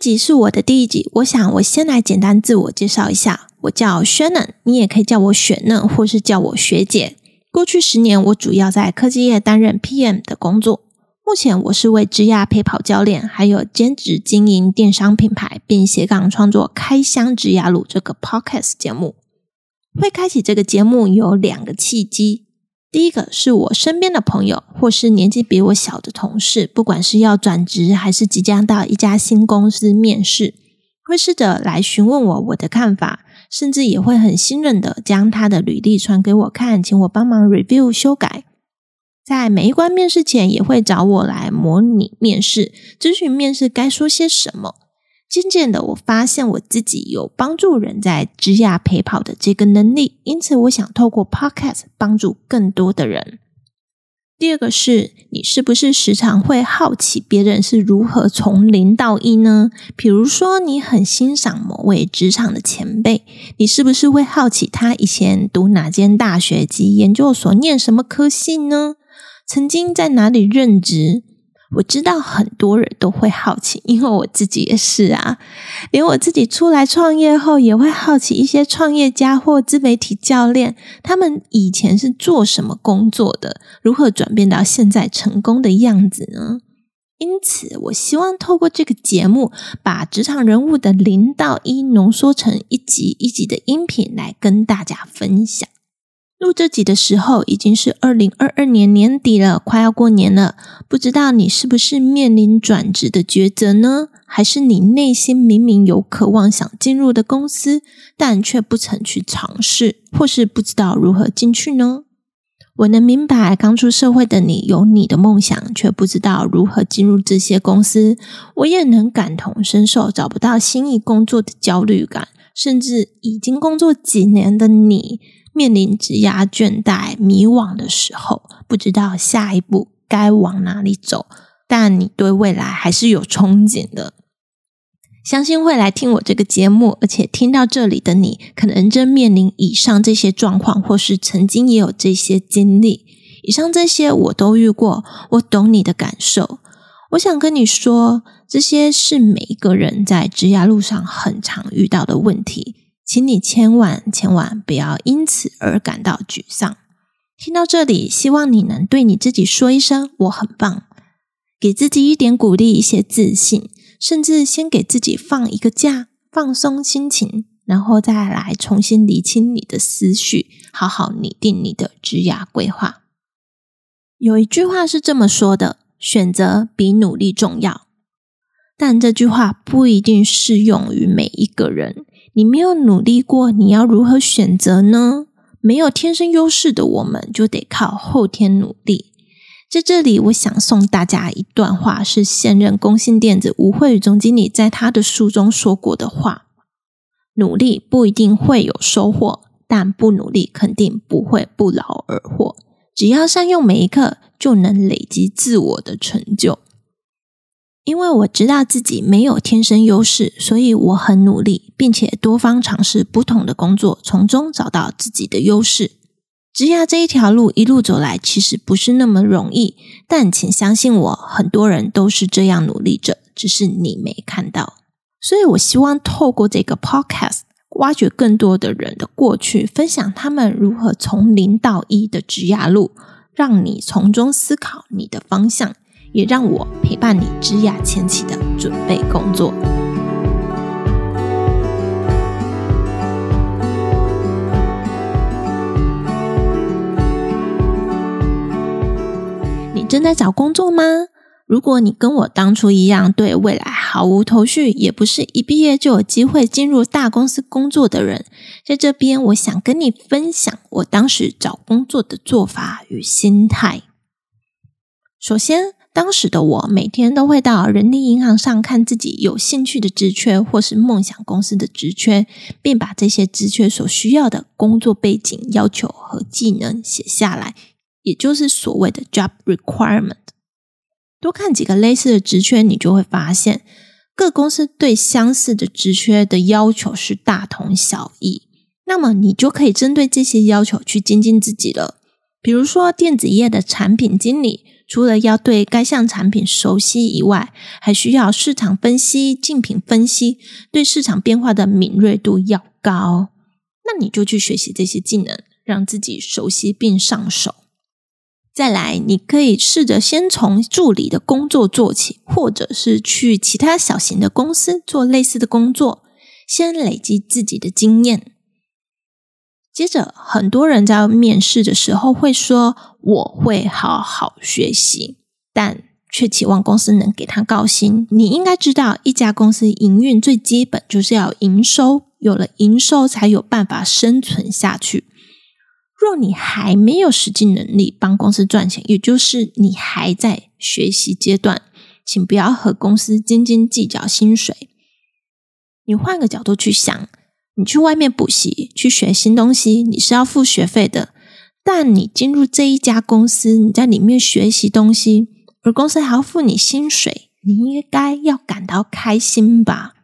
这集是我的第一集，我想我先来简单自我介绍一下。我叫 Shannon，你也可以叫我雪嫩，或是叫我学姐。过去十年，我主要在科技业担任 PM 的工作。目前，我是为职涯陪跑教练，还有兼职经营电商品牌，并斜杠创作《开箱职涯路》这个 Podcast 节目。会开启这个节目有两个契机。第一个是我身边的朋友，或是年纪比我小的同事，不管是要转职还是即将到一家新公司面试，会试着来询问我我的看法，甚至也会很信任的将他的履历传给我看，请我帮忙 review 修改。在每一关面试前，也会找我来模拟面试，咨询面试该说些什么。渐渐的，我发现我自己有帮助人在职涯陪跑的这个能力，因此我想透过 Podcast 帮助更多的人。第二个是，你是不是时常会好奇别人是如何从零到一呢？比如说，你很欣赏某位职场的前辈，你是不是会好奇他以前读哪间大学及研究所，念什么科系呢？曾经在哪里任职？我知道很多人都会好奇，因为我自己也是啊。连我自己出来创业后，也会好奇一些创业家或自媒体教练，他们以前是做什么工作的，如何转变到现在成功的样子呢？因此，我希望透过这个节目，把职场人物的零到一浓缩成一集一集的音频来跟大家分享。录这集的时候已经是二零二二年年底了，快要过年了。不知道你是不是面临转职的抉择呢？还是你内心明明有渴望想进入的公司，但却不曾去尝试，或是不知道如何进去呢？我能明白刚出社会的你有你的梦想，却不知道如何进入这些公司。我也能感同身受找不到心仪工作的焦虑感，甚至已经工作几年的你。面临职涯倦怠、迷惘的时候，不知道下一步该往哪里走，但你对未来还是有憧憬的。相信会来听我这个节目，而且听到这里的你，可能正面临以上这些状况，或是曾经也有这些经历。以上这些我都遇过，我懂你的感受。我想跟你说，这些是每一个人在职涯路上很常遇到的问题。请你千万千万不要因此而感到沮丧。听到这里，希望你能对你自己说一声“我很棒”，给自己一点鼓励，一些自信，甚至先给自己放一个假，放松心情，然后再来重新理清你的思绪，好好拟定你的职涯规划。有一句话是这么说的：“选择比努力重要。”但这句话不一定适用于每一个人。你没有努力过，你要如何选择呢？没有天生优势的我们，就得靠后天努力。在这里，我想送大家一段话，是现任工信电子吴慧宇总经理在他的书中说过的话：努力不一定会有收获，但不努力肯定不会不劳而获。只要善用每一刻，就能累积自我的成就。因为我知道自己没有天生优势，所以我很努力，并且多方尝试不同的工作，从中找到自己的优势。职涯这一条路一路走来，其实不是那么容易，但请相信我，很多人都是这样努力着，只是你没看到。所以我希望透过这个 podcast，挖掘更多的人的过去，分享他们如何从零到一的职涯路，让你从中思考你的方向。也让我陪伴你职涯前期的准备工作。你正在找工作吗？如果你跟我当初一样，对未来毫无头绪，也不是一毕业就有机会进入大公司工作的人，在这边，我想跟你分享我当时找工作的做法与心态。首先，当时的我每天都会到人力银行上看自己有兴趣的职缺或是梦想公司的职缺，并把这些职缺所需要的工作背景、要求和技能写下来，也就是所谓的 job requirement。多看几个类似的职缺，你就会发现各公司对相似的职缺的要求是大同小异。那么你就可以针对这些要求去精进自己了。比如说电子业的产品经理。除了要对该项产品熟悉以外，还需要市场分析、竞品分析，对市场变化的敏锐度要高。那你就去学习这些技能，让自己熟悉并上手。再来，你可以试着先从助理的工作做起，或者是去其他小型的公司做类似的工作，先累积自己的经验。接着，很多人在面试的时候会说：“我会好好学习”，但却期望公司能给他高薪。你应该知道，一家公司营运最基本就是要营收，有了营收才有办法生存下去。若你还没有实际能力帮公司赚钱，也就是你还在学习阶段，请不要和公司斤斤计较薪水。你换个角度去想。你去外面补习，去学新东西，你是要付学费的。但你进入这一家公司，你在里面学习东西，而公司还要付你薪水，你应该要感到开心吧？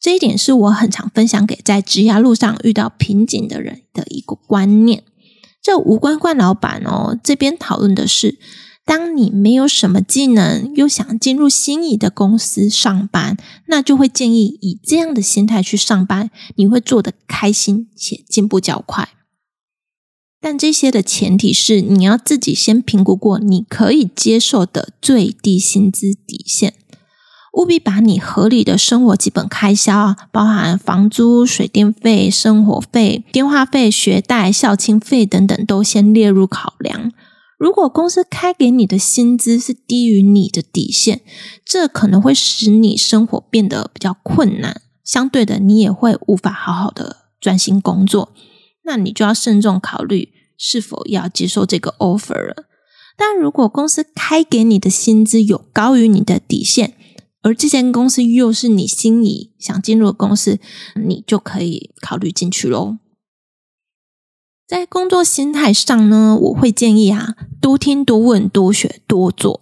这一点是我很常分享给在职涯路上遇到瓶颈的人的一个观念。这无关惯老板哦，这边讨论的是。当你没有什么技能，又想进入心仪的公司上班，那就会建议以这样的心态去上班，你会做得开心且进步较快。但这些的前提是你要自己先评估过你可以接受的最低薪资底线，务必把你合理的生活基本开销，包含房租、水电费、生活费、电话费、学贷、校庆费等等，都先列入考量。如果公司开给你的薪资是低于你的底线，这可能会使你生活变得比较困难。相对的，你也会无法好好的专心工作。那你就要慎重考虑是否要接受这个 offer 了。但如果公司开给你的薪资有高于你的底线，而这间公司又是你心仪想进入的公司，你就可以考虑进去喽。在工作心态上呢，我会建议啊，多听、多问、多学、多做。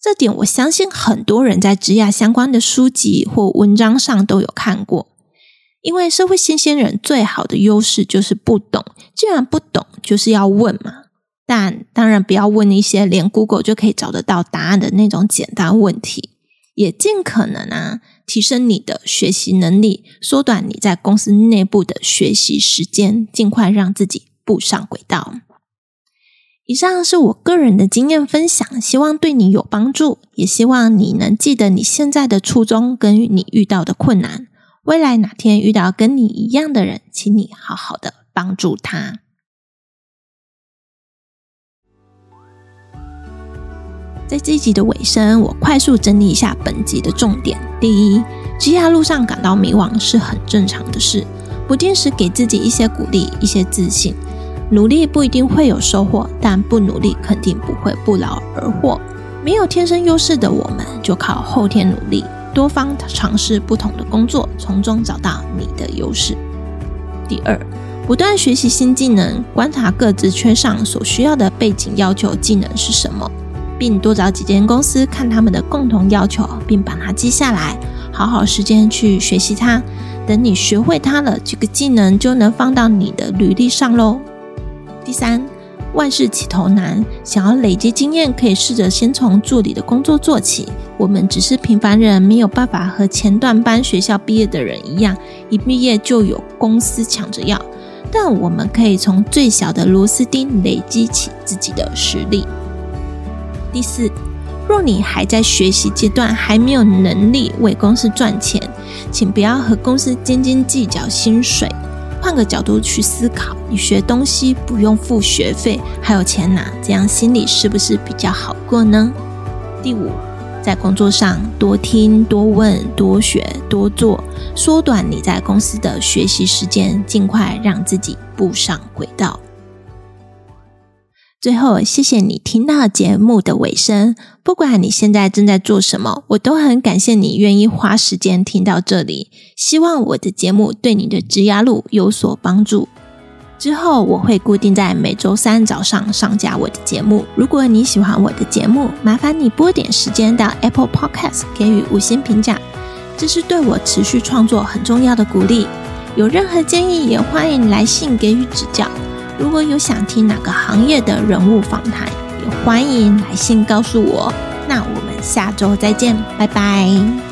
这点我相信很多人在职涯相关的书籍或文章上都有看过。因为社会新鲜人最好的优势就是不懂，既然不懂，就是要问嘛。但当然不要问一些连 Google 就可以找得到答案的那种简单问题，也尽可能啊，提升你的学习能力，缩短你在公司内部的学习时间，尽快让自己步上轨道。以上是我个人的经验分享，希望对你有帮助，也希望你能记得你现在的初衷跟你遇到的困难。未来哪天遇到跟你一样的人，请你好好的帮助他。在这一集的尾声，我快速整理一下本集的重点。第一，职涯路上感到迷惘是很正常的事，不定时给自己一些鼓励，一些自信。努力不一定会有收获，但不努力肯定不会不劳而获。没有天生优势的我们，就靠后天努力，多方尝试不同的工作，从中找到你的优势。第二，不断学习新技能，观察各自缺上所需要的背景要求技能是什么。并多找几间公司看他们的共同要求，并把它记下来，好好时间去学习它。等你学会它了，这个技能就能放到你的履历上喽。第三，万事起头难，想要累积经验，可以试着先从助理的工作做起。我们只是平凡人，没有办法和前段班学校毕业的人一样，一毕业就有公司抢着要。但我们可以从最小的螺丝钉累积起自己的实力。第四，若你还在学习阶段，还没有能力为公司赚钱，请不要和公司斤斤计较薪水。换个角度去思考，你学东西不用付学费，还有钱拿，这样心里是不是比较好过呢？第五，在工作上多听、多问、多学、多做，缩短你在公司的学习时间，尽快让自己步上轨道。最后，谢谢你听到节目的尾声。不管你现在正在做什么，我都很感谢你愿意花时间听到这里。希望我的节目对你的职涯路有所帮助。之后我会固定在每周三早上上架我的节目。如果你喜欢我的节目，麻烦你拨点时间到 Apple Podcast 给予五星评价，这是对我持续创作很重要的鼓励。有任何建议，也欢迎来信给予指教。如果有想听哪个行业的人物访谈，也欢迎来信告诉我。那我们下周再见，拜拜。